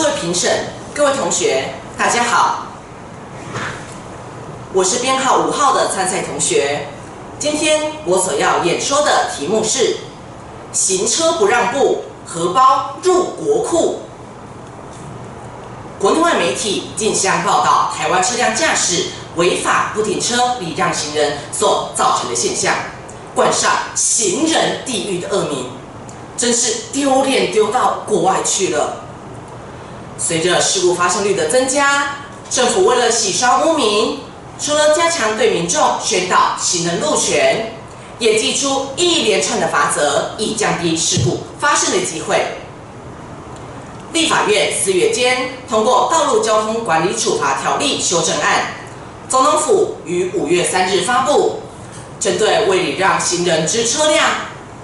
各位评审、各位同学，大家好，我是编号五号的参赛同学。今天我所要演说的题目是“行车不让步，荷包入国库”。国内外媒体竞相报道台湾车辆驾驶违法不停车、礼让行人所造成的现象，冠上“行人地狱”的恶名，真是丢脸丢到国外去了。随着事故发生率的增加，政府为了洗刷污名，除了加强对民众宣导行人路权，也祭出一连串的罚则，以降低事故发生的机会。立法院四月间通过《道路交通管理处罚条例》修正案，总统府于五月三日发布，针对未礼让行人之车辆，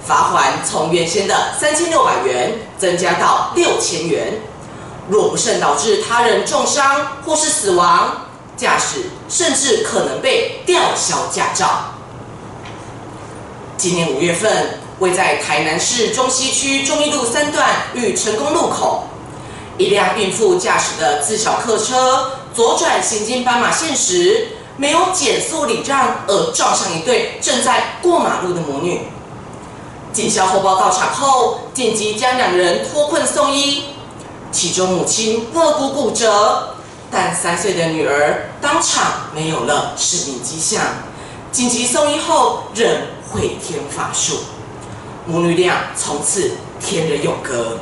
罚锾从原先的三千六百元增加到六千元。若不慎导致他人重伤或是死亡，驾驶甚至可能被吊销驾照。今年五月份，位在台南市中西区忠义路三段与成功路口，一辆孕妇驾驶的自小客车左转行经斑马线时，没有减速礼让而撞上一对正在过马路的母女。警消后报到场后，紧急将两人脱困送医。其中母亲肋骨骨折，但三岁的女儿当场没有了生命迹象，紧急送医后仍回天乏术，母女俩从此天人永隔。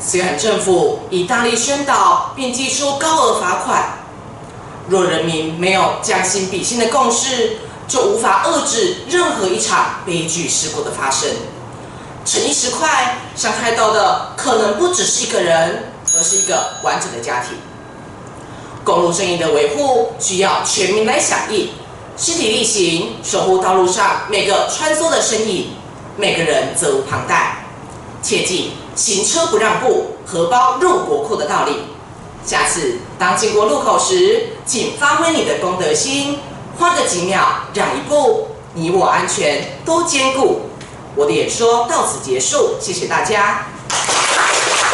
虽然政府已大力宣导并祭出高额罚款，若人民没有将心比心的共识，就无法遏制任何一场悲剧事故的发生。逞一时快，伤害到的可能不只是一个人，而是一个完整的家庭。公路正义的维护需要全民来响应，身体力行，守护道路上每个穿梭的身影，每个人责无旁贷。切记行车不让步，荷包入国库的道理。下次当经过路口时，请发挥你的公德心，花个几秒让一步，你我安全都兼顾。我的演说到此结束，谢谢大家。